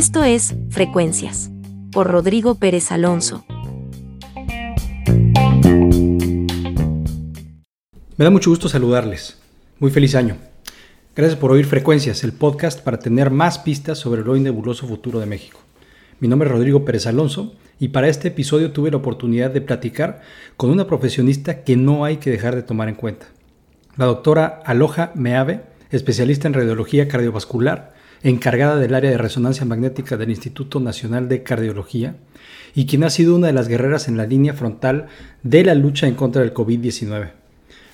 Esto es Frecuencias, por Rodrigo Pérez Alonso. Me da mucho gusto saludarles. Muy feliz año. Gracias por oír Frecuencias, el podcast para tener más pistas sobre el hoy nebuloso futuro de México. Mi nombre es Rodrigo Pérez Alonso y para este episodio tuve la oportunidad de platicar con una profesionista que no hay que dejar de tomar en cuenta. La doctora Aloja Meave, especialista en radiología cardiovascular, encargada del área de resonancia magnética del Instituto Nacional de Cardiología y quien ha sido una de las guerreras en la línea frontal de la lucha en contra del COVID-19.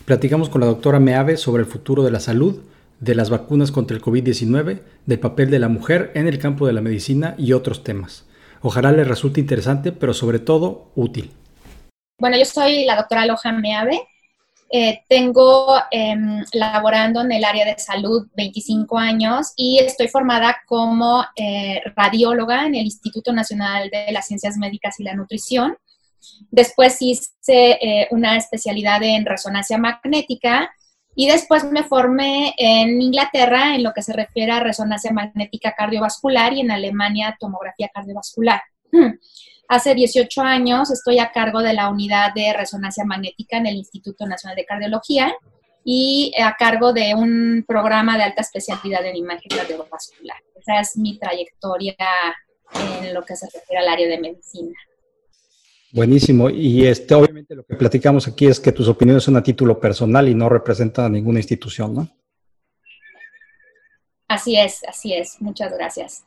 Platicamos con la doctora Meave sobre el futuro de la salud, de las vacunas contra el COVID-19, del papel de la mujer en el campo de la medicina y otros temas. Ojalá les resulte interesante, pero sobre todo útil. Bueno, yo soy la doctora Loja Meave. Eh, tengo em, laborando en el área de salud 25 años y estoy formada como eh, radióloga en el Instituto Nacional de las Ciencias Médicas y la Nutrición. Después hice eh, una especialidad en resonancia magnética y después me formé en Inglaterra en lo que se refiere a resonancia magnética cardiovascular y en Alemania tomografía cardiovascular. Hace 18 años estoy a cargo de la unidad de resonancia magnética en el Instituto Nacional de Cardiología y a cargo de un programa de alta especialidad en imagen cardiovascular. Esa es mi trayectoria en lo que se refiere al área de medicina. Buenísimo. Y este, obviamente lo que platicamos aquí es que tus opiniones son a título personal y no representan a ninguna institución, ¿no? Así es, así es. Muchas gracias.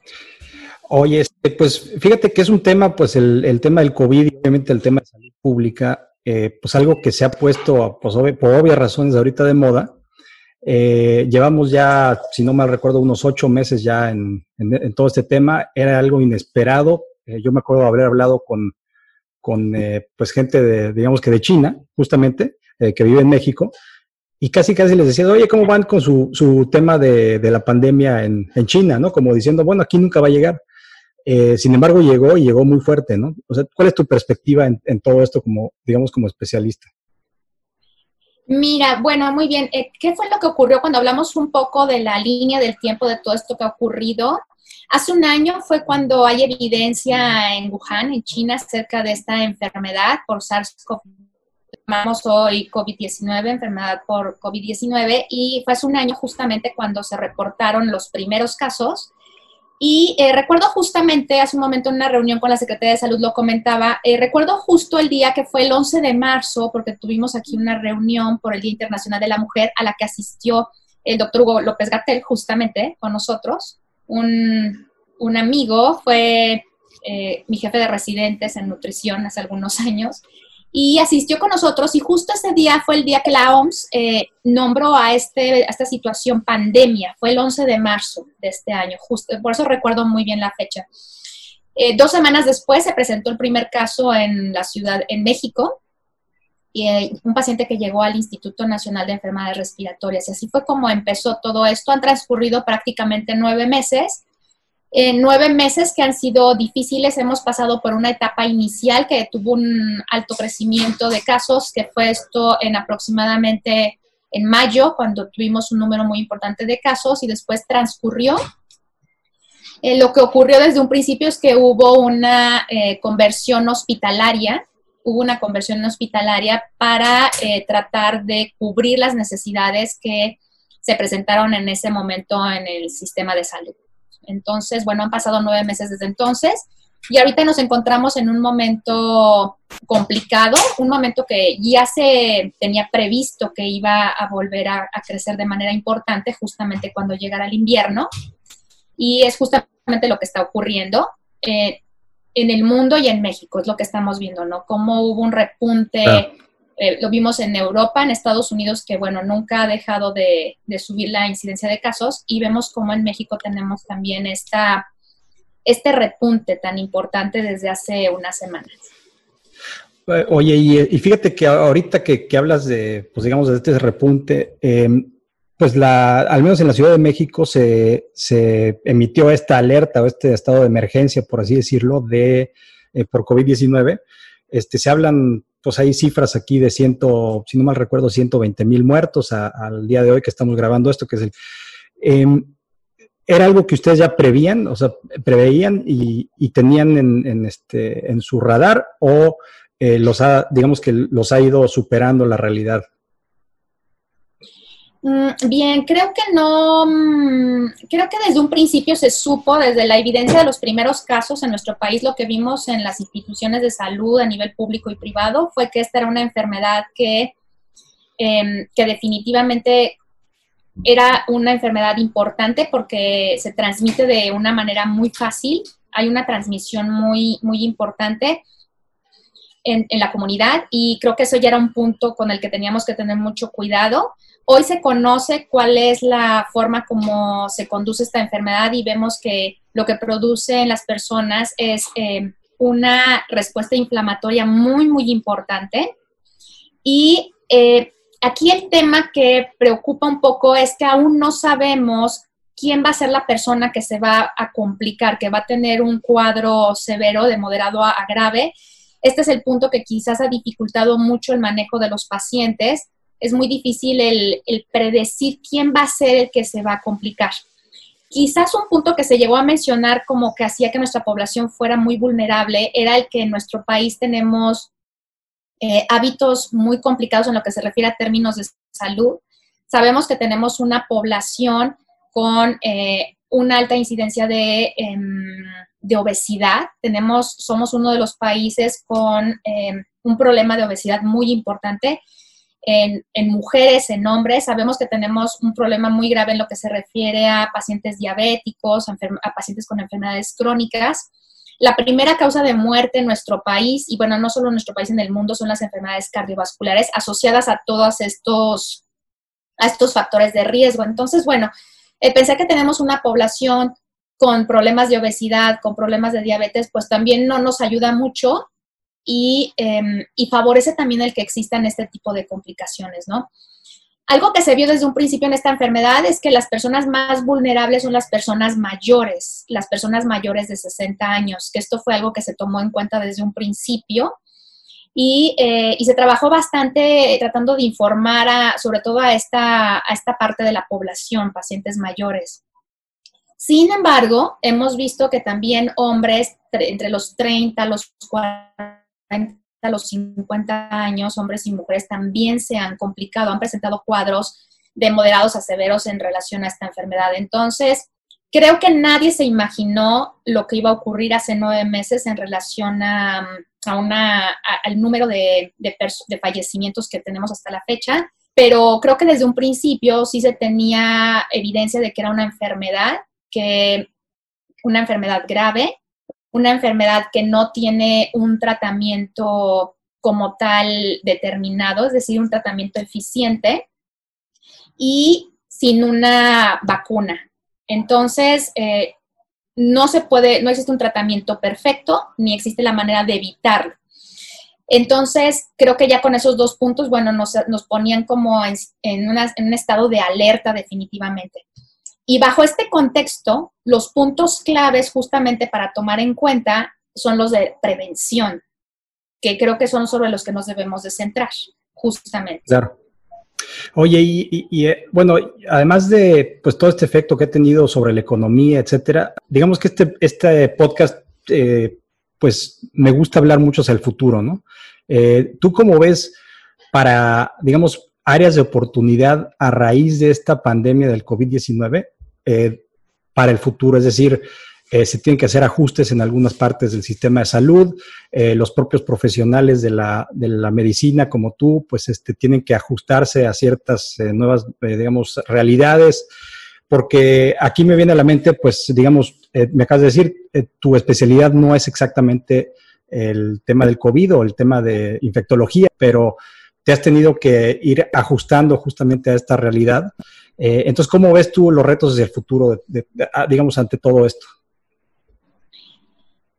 Oye, este, pues fíjate que es un tema, pues el, tema del COVID y obviamente el tema de salud pública, eh, pues algo que se ha puesto pues, por obvias razones ahorita de moda. Eh, llevamos ya, si no mal recuerdo, unos ocho meses ya en, todo este tema. Era algo inesperado. Eh, yo me acuerdo haber hablado con con pues gente de, digamos que de China, justamente, que vive en México, y casi casi les decía, oye, ¿cómo van con su, su tema de, de, la pandemia en, en, China, ¿no? Como diciendo, bueno, aquí nunca va a llegar. Eh, sin embargo, llegó y llegó muy fuerte, ¿no? O sea, ¿cuál es tu perspectiva en, en todo esto como, digamos, como especialista? Mira, bueno, muy bien. ¿Qué fue lo que ocurrió cuando hablamos un poco de la línea del tiempo de todo esto que ha ocurrido? Hace un año fue cuando hay evidencia en Wuhan, en China, acerca de esta enfermedad por SARS-CoV. Llamamos hoy COVID-19, enfermedad por COVID-19, y fue hace un año justamente cuando se reportaron los primeros casos. Y eh, recuerdo justamente, hace un momento en una reunión con la Secretaría de Salud lo comentaba, eh, recuerdo justo el día que fue el 11 de marzo, porque tuvimos aquí una reunión por el Día Internacional de la Mujer a la que asistió el doctor Hugo López Gatel justamente con nosotros un, amigo, fue eh, mi jefe de residentes en nutrición hace algunos años, y asistió con nosotros y justo ese día fue el día que la OMS eh, nombró a, este, esta situación pandemia, fue el 11 de marzo de este año, justo, por eso recuerdo muy bien la fecha. Eh, dos semanas después se presentó el primer caso en la ciudad, en México, y un paciente que llegó al Instituto Nacional de Enfermedades Respiratorias. Y así fue como empezó todo esto. Han transcurrido prácticamente nueve meses. En nueve meses que han sido difíciles, hemos pasado por una etapa inicial que tuvo un alto crecimiento de casos, que fue esto en aproximadamente en mayo, cuando tuvimos un número muy importante de casos y después transcurrió. Eh, lo que ocurrió desde un principio es que hubo una eh, conversión hospitalaria hubo una conversión hospitalaria para eh, tratar de cubrir las necesidades que se presentaron en ese momento en el sistema de salud. Entonces, bueno, han pasado nueve meses desde entonces y ahorita nos encontramos en un momento complicado, un momento que ya se tenía previsto que iba a volver a, crecer de manera importante justamente cuando llegara el invierno y es justamente lo que está ocurriendo. Eh, en el mundo y en México, es lo que estamos viendo, ¿no? Cómo hubo un repunte, eh, lo vimos en Europa, en Estados Unidos, que bueno, nunca ha dejado de, subir la incidencia de casos, y vemos cómo en México tenemos también esta, este repunte tan importante desde hace unas semanas. Eh, oye, y, fíjate que ahorita que, hablas de, pues digamos, de este repunte, eh, pues la, al menos en la Ciudad de México se, emitió esta alerta o este estado de emergencia, por así decirlo, de eh, por COVID-19. Este, se hablan, pues hay cifras aquí de ciento, si no mal recuerdo, 120 mil muertos al día de hoy que estamos grabando esto, que es el... Em, ¿era algo que ustedes ya prevían, o sea, preveían y, tenían en, este, en su radar o eh, los ha, digamos que los ha ido superando la realidad? Mm, bien, creo que no, mm, creo que desde un principio se supo, desde la evidencia de los primeros casos en nuestro país, lo que vimos en las instituciones de salud a nivel público y privado fue que esta era una enfermedad que, em, que definitivamente era una enfermedad importante porque se transmite de una manera muy fácil, hay una transmisión muy, muy importante. En, en la comunidad y creo que eso ya era un punto con el que teníamos que tener mucho cuidado Hoy se conoce cuál es la forma como se conduce esta enfermedad y vemos que lo que produce en las personas es eh, una respuesta inflamatoria muy, muy importante. Y eh, aquí el tema que preocupa un poco es que aún no sabemos quién va a ser la persona que se va a complicar, que va a tener un cuadro severo de moderado a grave. Este es el punto que quizás ha dificultado mucho el manejo de los pacientes es muy difícil el, predecir quién va a ser el que se va a complicar. Quizás un punto que se llegó a mencionar como que hacía que nuestra población fuera muy vulnerable era el que en nuestro país tenemos eh, hábitos muy complicados en lo que se refiere a términos de salud. Sabemos que tenemos una población con eh, una alta incidencia de, em, de, obesidad. Tenemos, somos uno de los países con em, un problema de obesidad muy importante en, mujeres, en hombres. Sabemos que tenemos un problema muy grave en lo que se refiere a pacientes diabéticos, a, pacientes con enfermedades crónicas. La primera causa de muerte en nuestro país, y bueno, no solo en nuestro país, en el mundo, son las enfermedades cardiovasculares asociadas a todos estos, a estos factores de riesgo. Entonces, bueno, eh, pensé que tenemos una población con problemas de obesidad, con problemas de diabetes, pues también no nos ayuda mucho Em, y, favorece también el que existan este tipo de complicaciones, ¿no? Algo que se vio desde un principio en esta enfermedad es que las personas más vulnerables son las personas mayores, las personas mayores de 60 años, que esto fue algo que se tomó en cuenta desde un principio y, eh, se trabajó bastante tratando de informar sobre todo a esta, a esta parte de la población, pacientes mayores. Sin embargo, hemos visto que también hombres entre los 30, los 40, a los 50 años, hombres y mujeres también se han complicado, han presentado cuadros de moderados a severos en relación a esta enfermedad. Entonces, creo que nadie se imaginó lo que iba a ocurrir hace nueve meses en relación a, una, al número de, de fallecimientos que tenemos hasta la fecha, pero creo que desde un principio sí se tenía evidencia de que era una enfermedad, que una enfermedad grave una enfermedad que no tiene un tratamiento como tal determinado, es decir, un tratamiento eficiente y sin una vacuna. Entonces, eh, no se puede, no existe un tratamiento perfecto, ni existe la manera de evitarlo. Entonces, creo que ya con esos dos puntos, bueno, nos, ponían como en un estado de alerta definitivamente. Y bajo este contexto, los puntos claves justamente para tomar en cuenta son los de prevención, que creo que son sobre los que nos debemos de centrar, justamente. Claro. Oye, y, eh, bueno, además de pues todo este efecto que ha tenido sobre la economía, etcétera, digamos que este, este podcast, eh, pues me gusta hablar mucho hacia el futuro, ¿no? Eh, ¿Tú cómo ves para, digamos, áreas de oportunidad a raíz de esta pandemia del COVID-19? Eh, para el futuro. Es decir, eh, se tienen que hacer ajustes en algunas partes del sistema de salud. Eh, los propios profesionales de la, de la, medicina, como tú, pues este, tienen que ajustarse a ciertas nuevas, digamos, realidades. Porque aquí me viene a la mente, pues, digamos, me acabas de decir, tu especialidad no es exactamente el tema del COVID o el tema de infectología, pero te has tenido que ir ajustando justamente a esta realidad. Eh, entonces, ¿cómo ves tú los retos desde el futuro, ah, digamos, ante todo esto?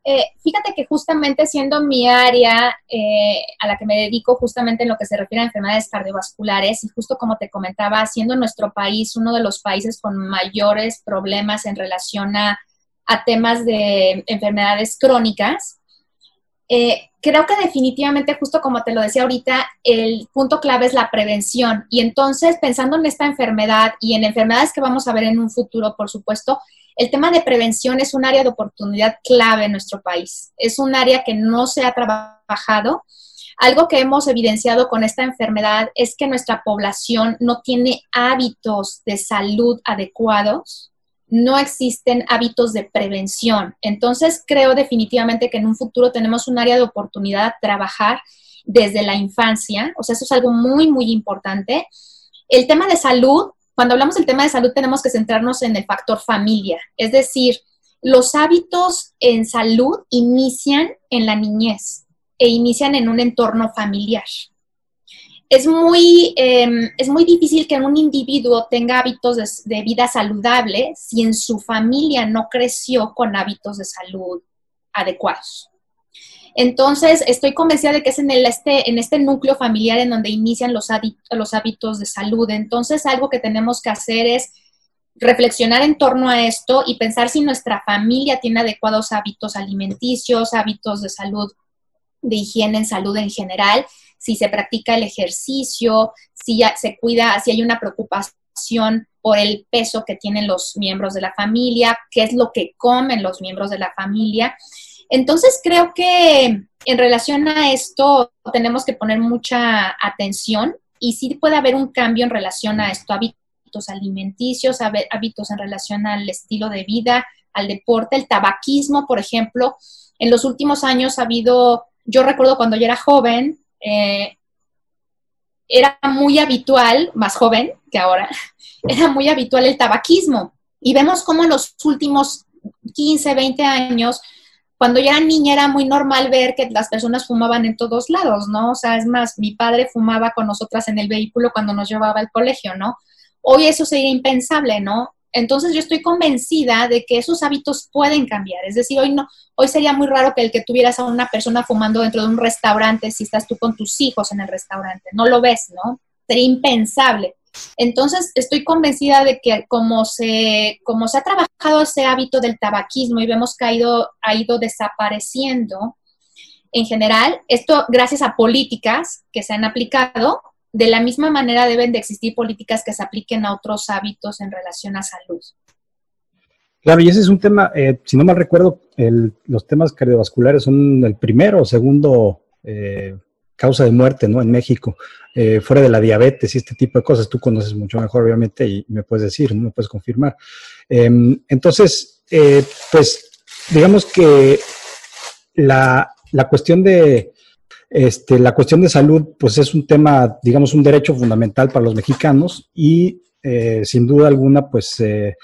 Eh, fíjate que justamente siendo mi área eh, a la que me dedico justamente en lo que se refiere a enfermedades cardiovasculares y justo como te comentaba, siendo nuestro país uno de los países con mayores problemas en relación a temas de enfermedades crónicas, Eh, creo que definitivamente, justo como te lo decía ahorita, el punto clave es la prevención. Y entonces, pensando en esta enfermedad y en enfermedades que vamos a ver en un futuro, por supuesto, el tema de prevención es un área de oportunidad clave en nuestro país. Es un área que no se ha trabajado. Algo que hemos evidenciado con esta enfermedad es que nuestra población no tiene hábitos de salud adecuados, no existen hábitos de prevención. Entonces, creo definitivamente que en un futuro tenemos un área de oportunidad a trabajar desde la infancia, o sea, eso es algo muy, muy importante. El tema de salud, cuando hablamos del tema de salud tenemos que centrarnos en el factor familia, es decir, los hábitos en salud inician en la niñez e inician en un entorno familiar. Es muy, em, es muy difícil que un individuo tenga hábitos de, vida saludable si en su familia no creció con hábitos de salud adecuados. Entonces, estoy convencida de que es en, el, este, en este núcleo familiar en donde inician los, los hábitos de salud. Entonces, algo que tenemos que hacer es reflexionar en torno a esto y pensar si nuestra familia tiene adecuados hábitos alimenticios, hábitos de salud, de higiene en salud en general, si se practica el ejercicio, si se cuida, si hay una preocupación por el peso que tienen los miembros de la familia, qué es lo que comen los miembros de la familia. Entonces creo que en relación a esto tenemos que poner mucha atención y sí puede haber un cambio en relación a esto, hábitos alimenticios, hábitos en relación al estilo de vida, al deporte, el tabaquismo, por ejemplo. En los últimos años ha habido, yo recuerdo cuando yo era joven, eh, era muy habitual, más joven que ahora, era muy habitual el tabaquismo. Y vemos cómo en los últimos 15, 20 años cuando yo era niña era muy normal ver que las personas fumaban en todos lados, ¿no? O sea, es más, mi padre fumaba con nosotras en el vehículo cuando nos llevaba al colegio, ¿no? Hoy eso sería impensable, ¿no? Entonces yo estoy convencida de que esos hábitos pueden cambiar. Es decir, hoy no, hoy sería muy raro que el que tuvieras a una persona fumando dentro de un restaurante si estás tú con tus hijos en el restaurante. No lo ves, ¿no? Sería impensable. Entonces, estoy convencida de que como se, como se ha trabajado ese hábito del tabaquismo y vemos que ha ido, ha ido desapareciendo en general, esto gracias a políticas que se han aplicado, de la misma manera deben de existir políticas que se apliquen a otros hábitos en relación a salud. Claro, y ese es un tema, eh, si no mal recuerdo, los temas cardiovasculares son el primero o segundo eh, causa de muerte, ¿no? En México, eh, fuera de la diabetes y este tipo de cosas, tú conoces mucho mejor, obviamente, y me puedes decir. Me puedes confirmar. Em, entonces, pues, digamos que la, la cuestión de, este, la cuestión de salud, pues es un tema, digamos, un derecho fundamental para los mexicanos y eh, sin duda alguna, pues en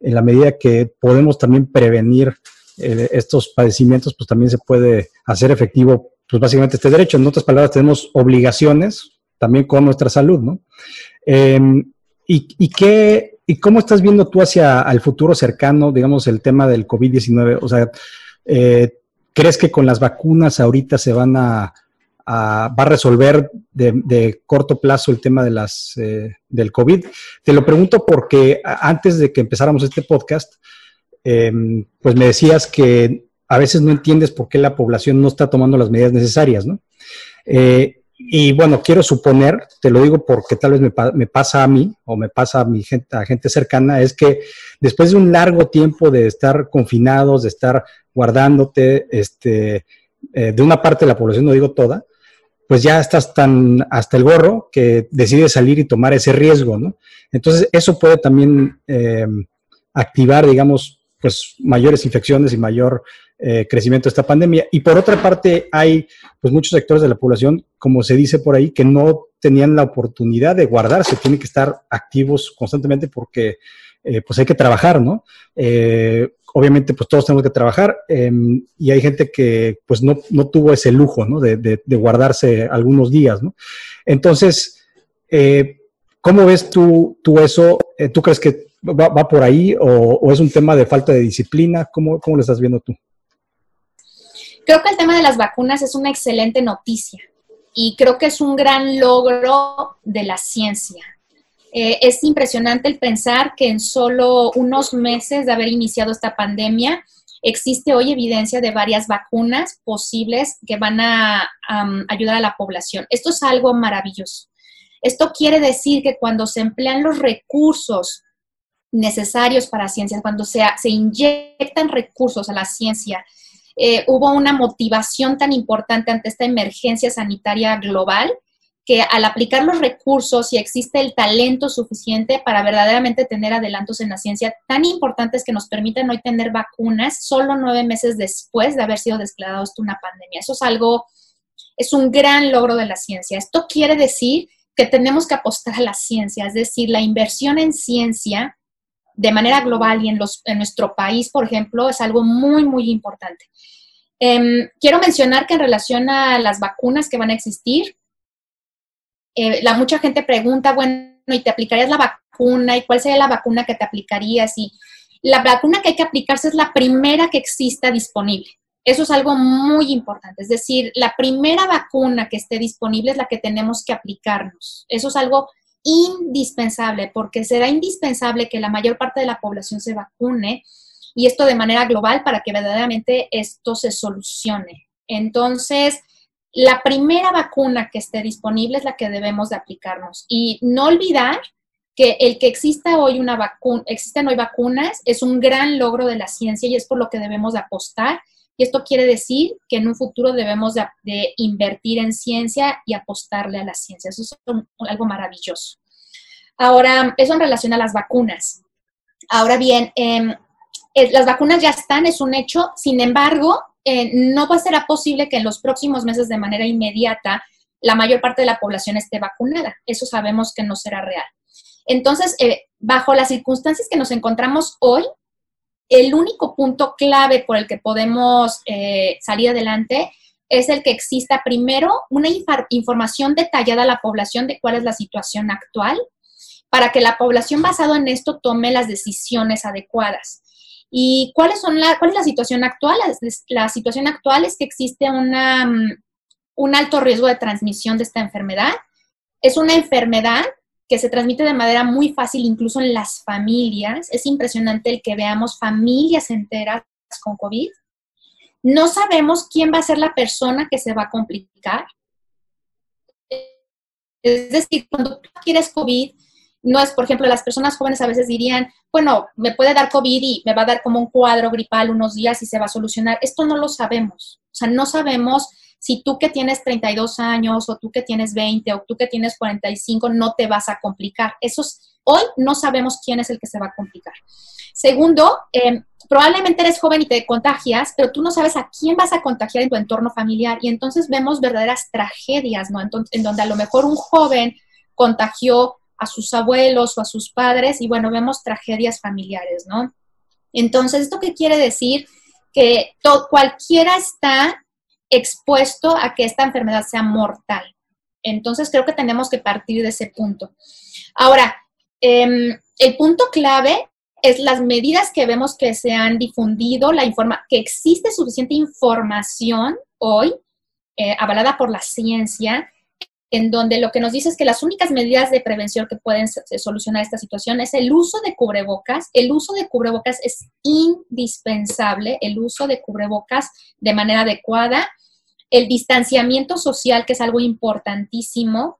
la medida que podemos también prevenir estos padecimientos, pues también se puede hacer efectivo pues básicamente este derecho. En otras palabras, tenemos obligaciones también con nuestra salud, ¿no? Em, y, qué, ¿Y cómo estás viendo tú hacia el futuro cercano, digamos, el tema del COVID-19? O sea, eh, ¿crees que con las vacunas ahorita se van a, va a resolver de, corto plazo el tema de las, eh, del COVID? Te lo pregunto porque antes de que empezáramos este podcast, em, pues me decías que a veces no entiendes por qué la población no está tomando las medidas necesarias, ¿no? Eh, y bueno, quiero suponer, te lo digo porque tal vez me, pasa a mí o me pasa a mi gente, a gente cercana, es que después de un largo tiempo de estar confinados, de estar guardándote, este, eh, de una parte de la población, no digo toda, pues ya estás tan hasta el gorro que decides salir y tomar ese riesgo, ¿no? Entonces, eso puede también eh, activar, digamos, pues mayores infecciones y mayor eh, crecimiento de esta pandemia. Y por otra parte, hay pues muchos sectores de la población, como se dice por ahí, que no tenían la oportunidad de guardarse, tienen que estar activos constantemente porque eh, pues hay que trabajar, ¿no? Eh, obviamente, pues todos tenemos que trabajar em, y hay gente que pues no, no tuvo ese lujo, ¿no? De, de, guardarse algunos días, ¿no? Entonces, ¿cómo ves tú, tú eso? ¿Tú crees que va, va por ahí o, o, es un tema de falta de disciplina? ¿Cómo, cómo lo estás viendo tú? Creo que el tema de las vacunas es una excelente noticia y creo que es un gran logro de la ciencia. Eh, es impresionante el pensar que en solo unos meses de haber iniciado esta pandemia, existe hoy evidencia de varias vacunas posibles que van a ayudar a la población. Esto es algo maravilloso. Esto quiere decir que cuando se emplean los recursos necesarios para ciencia, cuando se, se inyectan recursos a la ciencia, eh, hubo una motivación tan importante ante esta emergencia sanitaria global que al aplicar los recursos y existe el talento suficiente para verdaderamente tener adelantos en la ciencia tan importantes que nos permiten hoy tener vacunas solo nueve meses después de haber sido declarado una pandemia. Eso es algo, es un gran logro de la ciencia. Esto quiere decir que tenemos que apostar a la ciencia, es decir, la inversión en ciencia de manera global y en, los, en nuestro país, por ejemplo, es algo muy, muy importante. Em, quiero mencionar que en relación a las vacunas que van a existir, eh, la mucha gente pregunta, bueno, ¿y te aplicarías la vacuna? ¿Y cuál sería la vacuna que te aplicarías? Y la vacuna que hay que aplicarse es la primera que exista disponible. Eso es algo muy importante. Es decir, la primera vacuna que esté disponible es la que tenemos que aplicarnos. Eso es algo indispensable porque será indispensable que la mayor parte de la población se vacune y esto de manera global para que verdaderamente esto se solucione. Entonces, la primera vacuna que esté disponible es la que debemos de aplicarnos y no olvidar que el que exista hoy una vacuna, existen hoy vacunas es un gran logro de la ciencia y es por lo que debemos de apostar. Y esto quiere decir que en un futuro debemos de, invertir en ciencia y apostarle a la ciencia. Eso es algo maravilloso. Ahora, eso en relación a las vacunas. Ahora bien, em, eh, las vacunas ya están, es un hecho. Sin embargo, eh, no va a ser posible que en los próximos meses de manera inmediata la mayor parte de la población esté vacunada. Eso sabemos que no será real. Entonces, eh, bajo las circunstancias que nos encontramos hoy, el único punto clave por el que podemos eh, salir adelante es el que exista primero una información detallada a la población de cuál es la situación actual, para que la población basado en esto tome las decisiones adecuadas. ¿Y cuáles son la, cuál es la situación actual? La situación actual es que existe una, mm, un alto riesgo de transmisión de esta enfermedad. Es una enfermedad que se transmite de manera muy fácil incluso en las familias. Es impresionante el que veamos familias enteras con COVID. No sabemos quién va a ser la persona que se va a complicar. Es decir, cuando tú quieres COVID, no es, por ejemplo, las personas jóvenes a veces dirían, bueno, me puede dar COVID y me va a dar como un cuadro gripal unos días y se va a solucionar. Esto no lo sabemos. O sea, no sabemos si tú que tienes 32 años o tú que tienes 20 o tú que tienes 45 no te vas a complicar. Eso hoy no sabemos quién es el que se va a complicar. Segundo, em, probablemente eres joven y te contagias, pero tú no sabes a quién vas a contagiar en tu entorno familiar y entonces vemos verdaderas tragedias, ¿no? en donde a lo mejor un joven contagió a sus abuelos o a sus padres y bueno, vemos tragedias familiares, ¿no? Entonces, ¿esto qué quiere decir? Que cualquiera está expuesto a que esta enfermedad sea mortal. Entonces, creo que tenemos que partir de ese punto. Ahora, em, el punto clave es las medidas que vemos que se han difundido, la informa que existe suficiente información hoy eh, avalada por la ciencia en donde lo que nos dice es que las únicas medidas de prevención que pueden solucionar esta situación es el uso de cubrebocas. El uso de cubrebocas es indispensable, el uso de cubrebocas de manera adecuada, el distanciamiento social, que es algo importantísimo.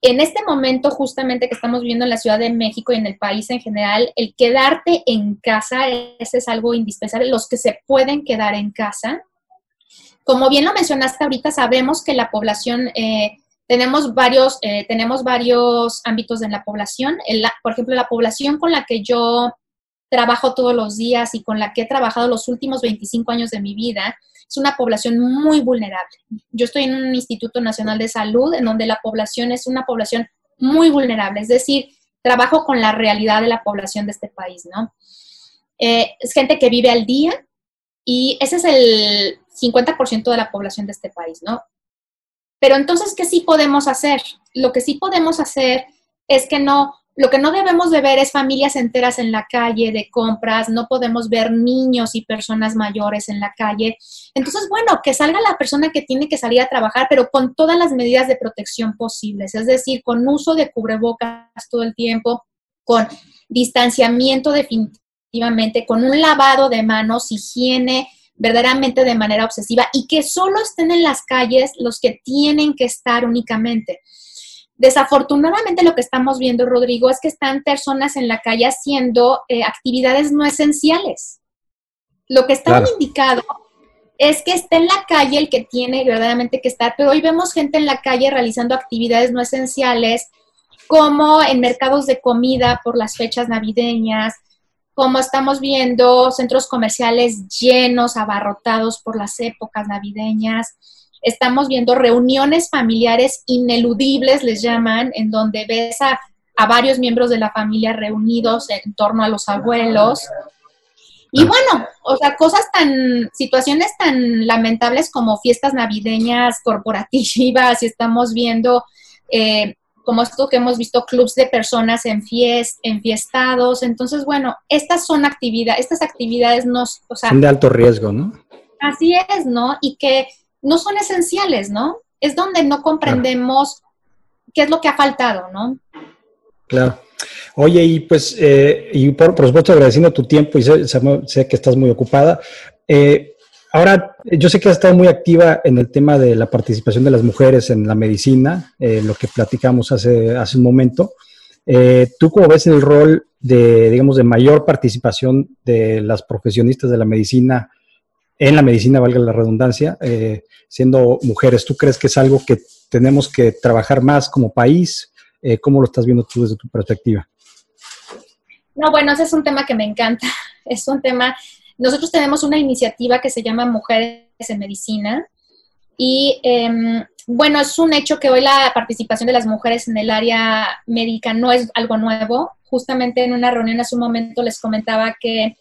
En este momento, justamente que estamos viviendo en la Ciudad de México y en el país en general, el quedarte en casa, ese es algo indispensable. Los que se pueden quedar en casa. Como bien lo mencionaste ahorita, sabemos que la población... Eh, tenemos varios, eh, tenemos varios ámbitos en la población. por ejemplo, la población con la que yo trabajo todos los días y con la que he trabajado los últimos 25 años de mi vida es una población muy vulnerable. Yo estoy en un Instituto Nacional de Salud en donde la población es una población muy vulnerable, es decir, trabajo con la realidad de la población de este país, ¿no? Eh, es gente que vive al día y ese es el 50% de la población de este país, ¿no? Pero entonces, ¿qué sí podemos hacer? Lo que sí podemos hacer es que no, lo que no debemos de ver es familias enteras en la calle de compras, no podemos ver niños y personas mayores en la calle. Entonces, bueno, que salga la persona que tiene que salir a trabajar, pero con todas las medidas de protección posibles, es decir, con uso de cubrebocas todo el tiempo, con distanciamiento definitivo efectivamente, con un lavado de manos, higiene verdaderamente de manera obsesiva y que solo estén en las calles los que tienen que estar únicamente. Desafortunadamente lo que estamos viendo, Rodrigo, es que están personas en la calle haciendo eh, actividades no esenciales. Lo que está indicado es que esté en la calle el que tiene verdaderamente que estar, pero hoy vemos gente en la calle realizando actividades no esenciales, como en mercados de comida por las fechas navideñas, como estamos viendo centros comerciales llenos, abarrotados por las épocas navideñas. Estamos viendo reuniones familiares ineludibles, les llaman, en donde ves a, a varios miembros de la familia reunidos en torno a los abuelos. Y bueno, o sea, cosas tan, situaciones tan lamentables como fiestas navideñas corporativas, y estamos viendo eh, como esto que hemos visto, clubs de personas en fiest, enfiestados. Entonces, bueno, estas son actividades, estas actividades no, o sea, son de alto riesgo, ¿no? Así es, ¿no? Y que no son esenciales, ¿no? Es donde no comprendemos qué es lo que ha faltado, ¿no? Claro. Oye, y pues, eh, y por, por, supuesto agradeciendo tu tiempo y sé, sé que estás muy ocupada. Eh, Ahora, yo sé que has estado muy activa en el tema de la participación de las mujeres en la medicina, eh, lo que platicamos hace, hace un momento. Eh, ¿Tú cómo ves el rol de, digamos, de mayor participación de las profesionistas de la medicina en la medicina, valga la redundancia, eh, siendo mujeres? ¿Tú crees que es algo que tenemos que trabajar más como país? ¿Cómo lo estás viendo tú desde tu perspectiva? No, bueno, ese es un tema que me encanta. Es un tema nosotros tenemos una iniciativa que se llama Mujeres en Medicina y em, bueno, es un hecho que hoy la participación de las mujeres en el área médica no es algo nuevo. Justamente en una reunión hace un momento les comentaba que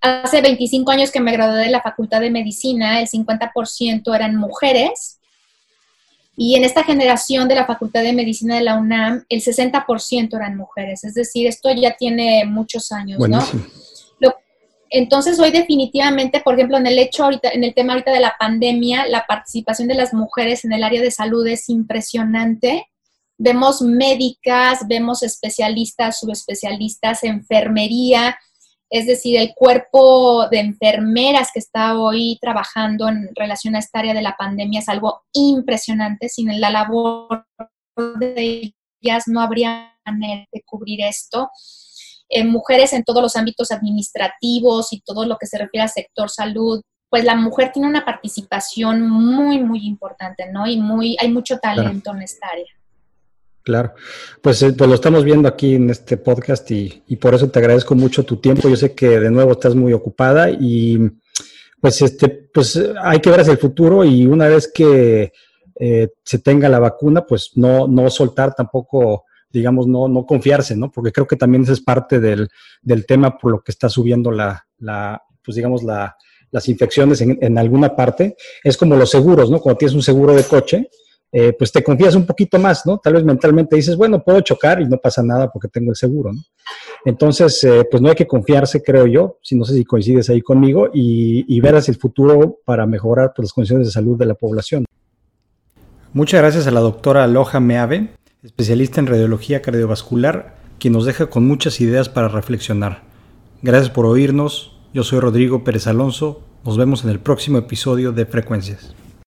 hace 25 años que me gradué de la Facultad de Medicina, el 50% eran mujeres. Y en esta generación de la Facultad de Medicina de la UNAM, el 60% eran mujeres. Es decir, esto ya tiene muchos años, ¿no? Entonces, hoy definitivamente, por ejemplo, en el hecho ahorita, en el tema ahorita de la pandemia, la participación de las mujeres en el área de salud es impresionante. Vemos médicas, vemos especialistas, subespecialistas, enfermería, es decir, el cuerpo de enfermeras que está hoy trabajando en relación a esta área de la pandemia es algo impresionante. Sin la labor de ellas no habría manera de cubrir esto mujeres en todos los ámbitos administrativos y todo lo que se refiere al sector salud, pues la mujer tiene una participación muy, muy importante, ¿no? Y muy, hay mucho talento en esta área. Claro, pues, eh, pues, lo estamos viendo aquí en este podcast y, y, por eso te agradezco mucho tu tiempo. Yo sé que de nuevo estás muy ocupada y pues este, pues hay que ver hacia el futuro y una vez que eh, se tenga la vacuna, pues no, no soltar tampoco digamos, no, no confiarse, ¿no? Porque creo que también esa es parte del, del tema por lo que está subiendo la, la pues digamos, la, las infecciones en, en, alguna parte. Es como los seguros, ¿no? Cuando tienes un seguro de coche, eh, pues te confías un poquito más, ¿no? Tal vez mentalmente dices, bueno, puedo chocar y no pasa nada porque tengo el seguro, ¿no? Entonces, eh, pues no hay que confiarse, creo yo, si no sé si coincides ahí conmigo, y, y el futuro para mejorar pues, las condiciones de salud de la población. Muchas gracias a la doctora Loja Meave especialista en radiología cardiovascular, quien nos deja con muchas ideas para reflexionar. Gracias por oírnos, yo soy Rodrigo Pérez Alonso, nos vemos en el próximo episodio de Frecuencias.